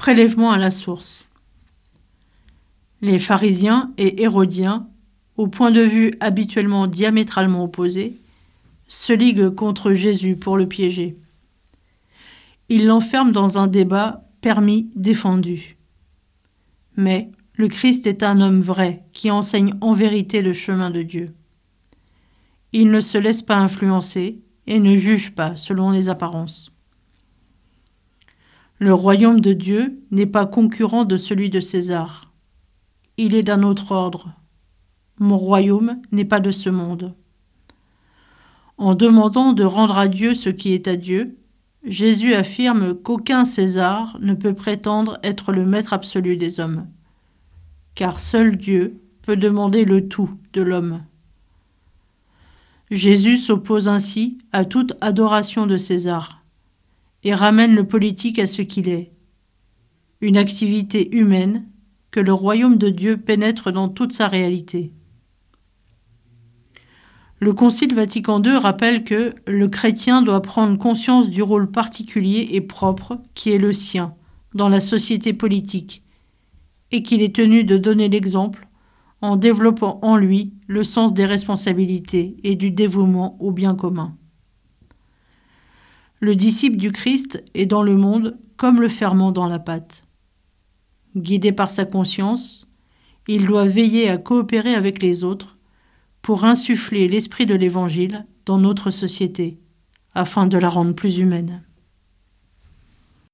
Prélèvement à la source. Les pharisiens et hérodiens, au point de vue habituellement diamétralement opposé, se liguent contre Jésus pour le piéger. Ils l'enferment dans un débat permis défendu. Mais le Christ est un homme vrai qui enseigne en vérité le chemin de Dieu. Il ne se laisse pas influencer et ne juge pas selon les apparences. Le royaume de Dieu n'est pas concurrent de celui de César. Il est d'un autre ordre. Mon royaume n'est pas de ce monde. En demandant de rendre à Dieu ce qui est à Dieu, Jésus affirme qu'aucun César ne peut prétendre être le maître absolu des hommes, car seul Dieu peut demander le tout de l'homme. Jésus s'oppose ainsi à toute adoration de César et ramène le politique à ce qu'il est, une activité humaine que le royaume de Dieu pénètre dans toute sa réalité. Le Concile Vatican II rappelle que le chrétien doit prendre conscience du rôle particulier et propre qui est le sien dans la société politique et qu'il est tenu de donner l'exemple en développant en lui le sens des responsabilités et du dévouement au bien commun. Le disciple du Christ est dans le monde comme le ferment dans la pâte. Guidé par sa conscience, il doit veiller à coopérer avec les autres pour insuffler l'esprit de l'Évangile dans notre société, afin de la rendre plus humaine.